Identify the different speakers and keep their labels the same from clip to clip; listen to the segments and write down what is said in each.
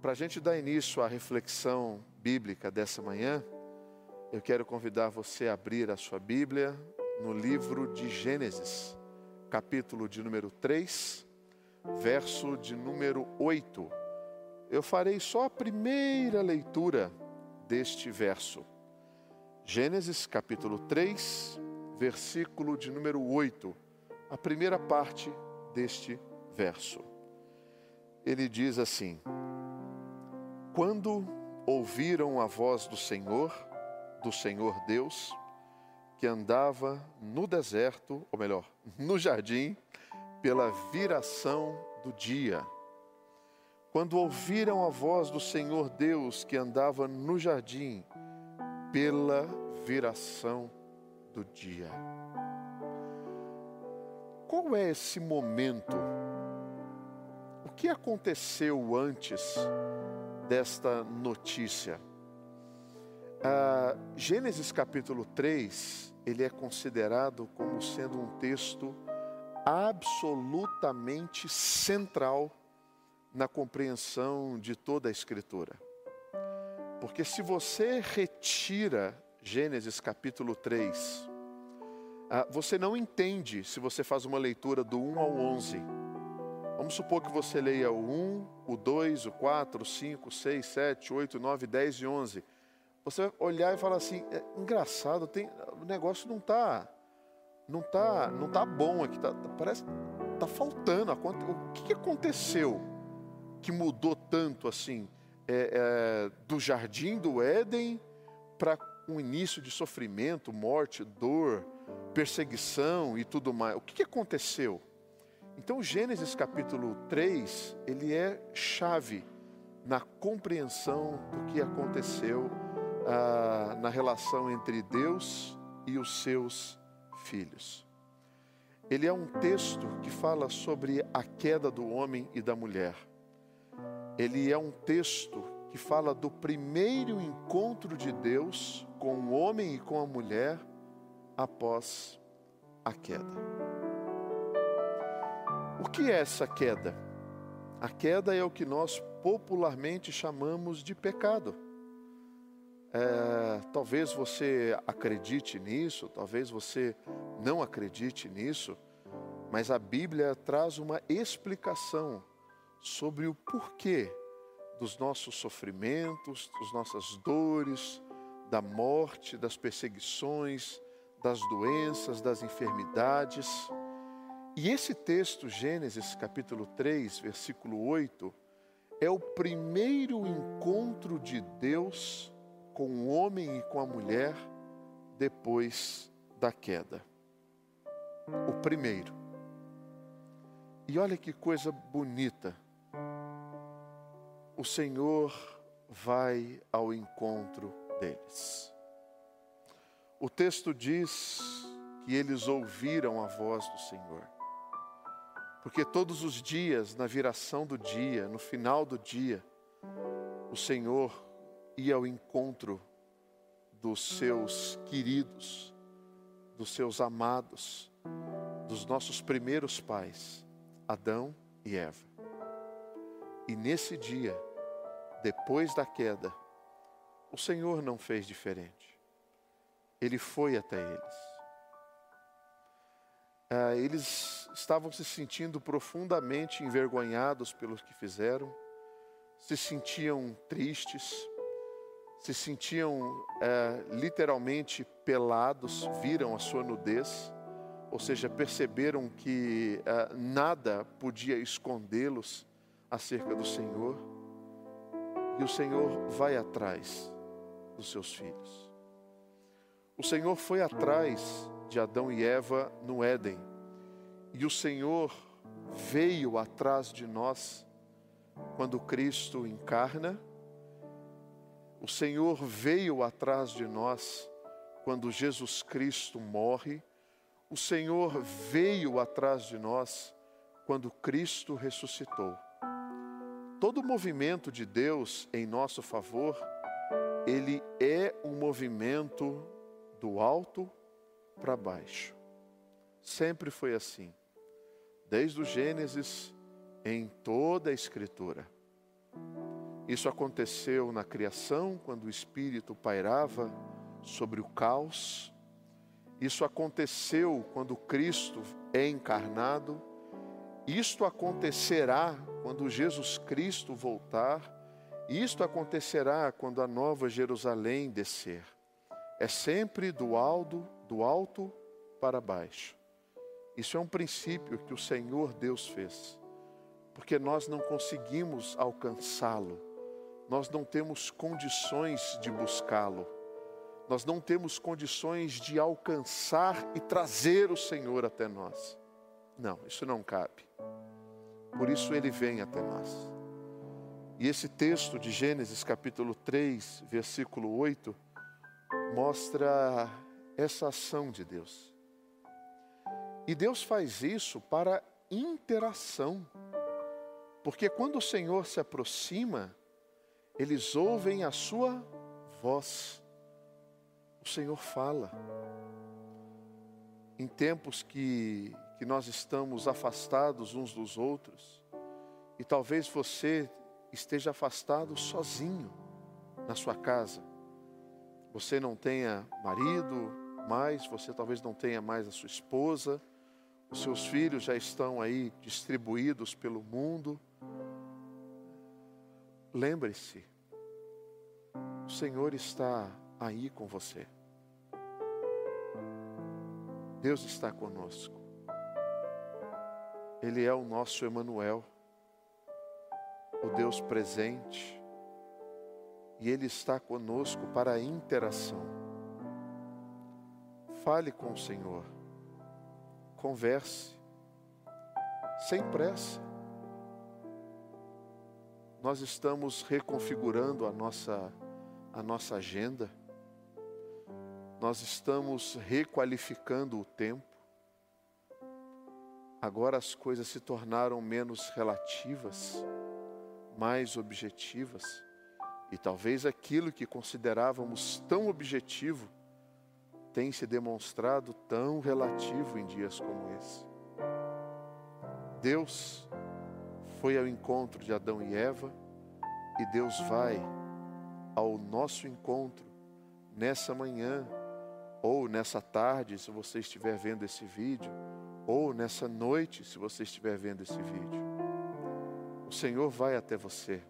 Speaker 1: Para a gente dar início à reflexão bíblica dessa manhã, eu quero convidar você a abrir a sua Bíblia no livro de Gênesis, capítulo de número 3, verso de número 8. Eu farei só a primeira leitura deste verso. Gênesis capítulo 3, versículo de número 8, a primeira parte deste verso. Ele diz assim: quando ouviram a voz do Senhor, do Senhor Deus, que andava no deserto, ou melhor, no jardim, pela viração do dia. Quando ouviram a voz do Senhor Deus que andava no jardim, pela viração do dia. Qual é esse momento? O que aconteceu antes desta notícia. Ah, Gênesis capítulo 3, ele é considerado como sendo um texto absolutamente central na compreensão de toda a Escritura. Porque se você retira Gênesis capítulo 3, ah, você não entende se você faz uma leitura do 1 ao 11 Vamos supor que você leia o 1, o 2, o 4, o 5, o 6, 7, 8, 9, 10 e 11. Você vai olhar e falar assim, é engraçado, tem, o negócio não está não tá, não tá bom aqui, tá, parece tá faltando. O que, aconteceu que mudou tanto assim é, é, do jardim do Éden para um início de sofrimento, morte, dor, perseguição e tudo mais? O que aconteceu? Então, Gênesis capítulo 3, ele é chave na compreensão do que aconteceu ah, na relação entre Deus e os seus filhos. Ele é um texto que fala sobre a queda do homem e da mulher. Ele é um texto que fala do primeiro encontro de Deus com o homem e com a mulher após a queda. O que é essa queda? A queda é o que nós popularmente chamamos de pecado. É, talvez você acredite nisso, talvez você não acredite nisso, mas a Bíblia traz uma explicação sobre o porquê dos nossos sofrimentos, das nossas dores, da morte, das perseguições, das doenças, das enfermidades. E esse texto, Gênesis capítulo 3, versículo 8, é o primeiro encontro de Deus com o homem e com a mulher depois da queda. O primeiro. E olha que coisa bonita. O Senhor vai ao encontro deles. O texto diz que eles ouviram a voz do Senhor. Porque todos os dias, na viração do dia, no final do dia, o Senhor ia ao encontro dos seus queridos, dos seus amados, dos nossos primeiros pais, Adão e Eva. E nesse dia, depois da queda, o Senhor não fez diferente. Ele foi até eles ah, eles estavam se sentindo profundamente envergonhados pelo que fizeram, se sentiam tristes, se sentiam é, literalmente pelados, viram a sua nudez, ou seja, perceberam que é, nada podia escondê-los acerca do Senhor, e o Senhor vai atrás dos seus filhos. O Senhor foi atrás de Adão e Eva no Éden. E o Senhor veio atrás de nós quando Cristo encarna. O Senhor veio atrás de nós quando Jesus Cristo morre. O Senhor veio atrás de nós quando Cristo ressuscitou. Todo movimento de Deus em nosso favor, ele é um movimento do alto para baixo. Sempre foi assim, desde o Gênesis em toda a Escritura. Isso aconteceu na criação, quando o Espírito pairava sobre o caos. Isso aconteceu quando Cristo é encarnado. Isto acontecerá quando Jesus Cristo voltar. Isto acontecerá quando a nova Jerusalém descer. É sempre do alto, do alto para baixo. Isso é um princípio que o Senhor Deus fez, porque nós não conseguimos alcançá-lo, nós não temos condições de buscá-lo, nós não temos condições de alcançar e trazer o Senhor até nós. Não, isso não cabe. Por isso ele vem até nós. E esse texto de Gênesis capítulo 3, versículo 8, mostra essa ação de Deus. E Deus faz isso para interação. Porque quando o Senhor se aproxima, eles ouvem a sua voz. O Senhor fala. Em tempos que, que nós estamos afastados uns dos outros, e talvez você esteja afastado sozinho na sua casa. Você não tenha marido mais, você talvez não tenha mais a sua esposa, seus filhos já estão aí distribuídos pelo mundo. Lembre-se, o Senhor está aí com você. Deus está conosco. Ele é o nosso Emanuel, o Deus presente, e ele está conosco para a interação. Fale com o Senhor converse, sem pressa. Nós estamos reconfigurando a nossa, a nossa agenda, nós estamos requalificando o tempo. Agora as coisas se tornaram menos relativas, mais objetivas, e talvez aquilo que considerávamos tão objetivo tem se demonstrado tão relativo em dias como esse. Deus foi ao encontro de Adão e Eva e Deus vai ao nosso encontro nessa manhã ou nessa tarde, se você estiver vendo esse vídeo, ou nessa noite, se você estiver vendo esse vídeo. O Senhor vai até você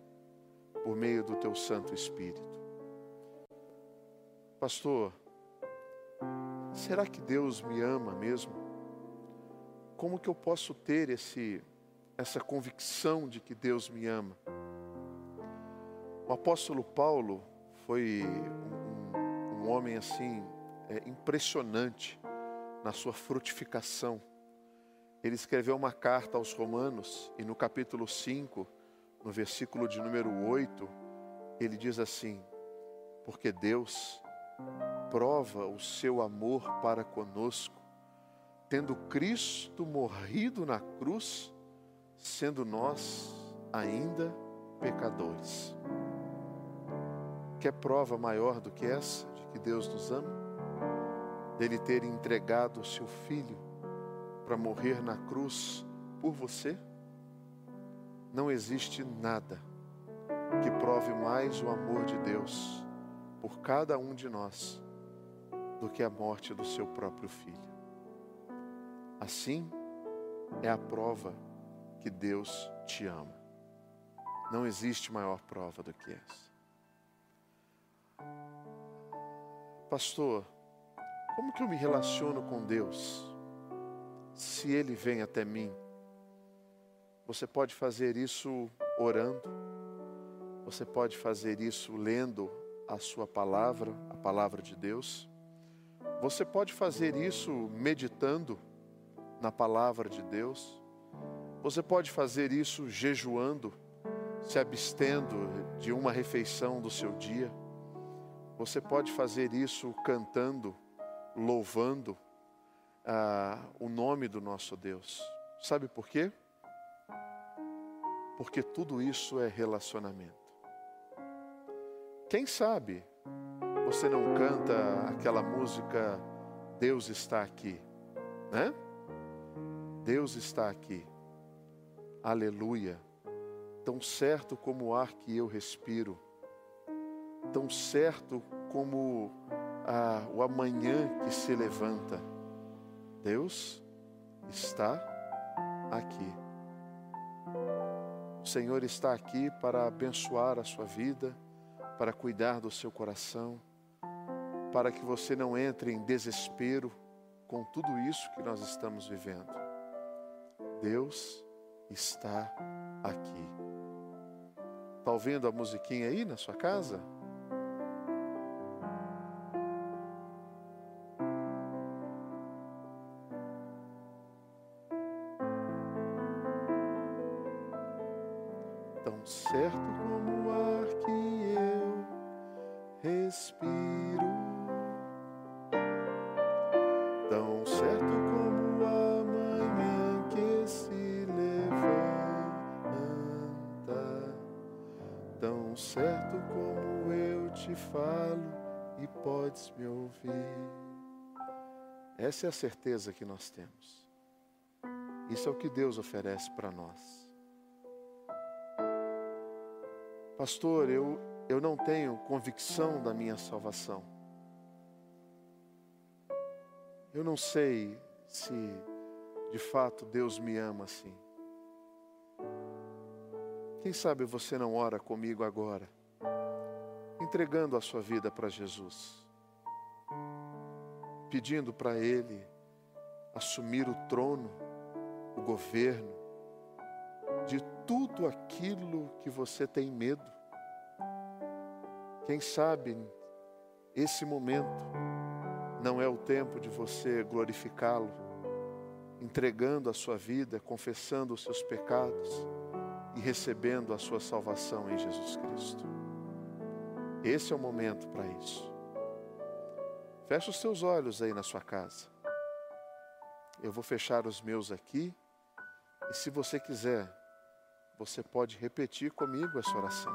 Speaker 1: por meio do teu Santo Espírito. Pastor, Será que Deus me ama mesmo? Como que eu posso ter esse, essa convicção de que Deus me ama? O apóstolo Paulo foi um, um homem assim é, impressionante na sua frutificação. Ele escreveu uma carta aos Romanos e no capítulo 5, no versículo de número 8, ele diz assim: Porque Deus prova o seu amor para conosco, tendo Cristo morrido na cruz, sendo nós ainda pecadores. Quer prova maior do que essa de que Deus nos ama? Dele ter entregado o seu filho para morrer na cruz por você? Não existe nada que prove mais o amor de Deus por cada um de nós do que a morte do seu próprio filho. Assim é a prova que Deus te ama. Não existe maior prova do que essa. Pastor, como que eu me relaciono com Deus se Ele vem até mim? Você pode fazer isso orando, você pode fazer isso lendo a Sua palavra, a palavra de Deus. Você pode fazer isso meditando na palavra de Deus. Você pode fazer isso jejuando, se abstendo de uma refeição do seu dia. Você pode fazer isso cantando, louvando ah, o nome do nosso Deus. Sabe por quê? Porque tudo isso é relacionamento. Quem sabe você não canta aquela música Deus está aqui, né? Deus está aqui. Aleluia. tão certo como o ar que eu respiro, tão certo como o amanhã que se levanta. Deus está aqui. O Senhor está aqui para abençoar a sua vida, para cuidar do seu coração, para que você não entre em desespero com tudo isso que nós estamos vivendo. Deus está aqui. Está ouvindo a musiquinha aí na sua casa? Tão certo como o ar que eu respiro, certo como eu te falo e podes me ouvir. Essa é a certeza que nós temos. Isso é o que Deus oferece para nós. Pastor, eu, eu não tenho convicção da minha salvação. Eu não sei se de fato Deus me ama assim. Quem sabe você não ora comigo agora, entregando a sua vida para Jesus, pedindo para Ele assumir o trono, o governo, de tudo aquilo que você tem medo. Quem sabe esse momento não é o tempo de você glorificá-lo, entregando a sua vida, confessando os seus pecados e recebendo a sua salvação em Jesus Cristo. Esse é o momento para isso. Feche os seus olhos aí na sua casa. Eu vou fechar os meus aqui. E se você quiser, você pode repetir comigo essa oração.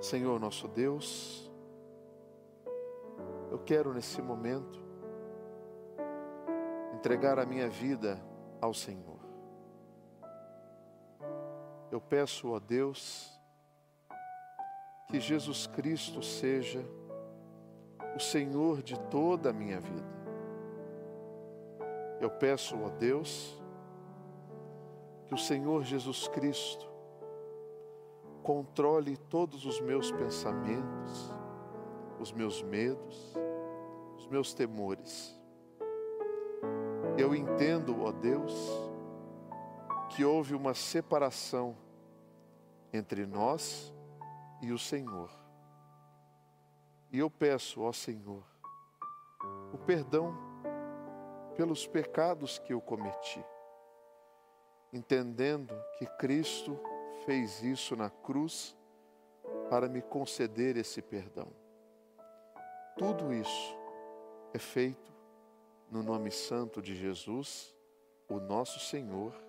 Speaker 1: Senhor nosso Deus, eu quero nesse momento entregar a minha vida ao Senhor. Eu peço a Deus que Jesus Cristo seja o Senhor de toda a minha vida. Eu peço a Deus que o Senhor Jesus Cristo controle todos os meus pensamentos, os meus medos, os meus temores. Eu entendo, ó Deus, que houve uma separação entre nós e o Senhor. E eu peço, ó Senhor, o perdão pelos pecados que eu cometi, entendendo que Cristo fez isso na cruz para me conceder esse perdão. Tudo isso é feito no nome santo de Jesus, o nosso Senhor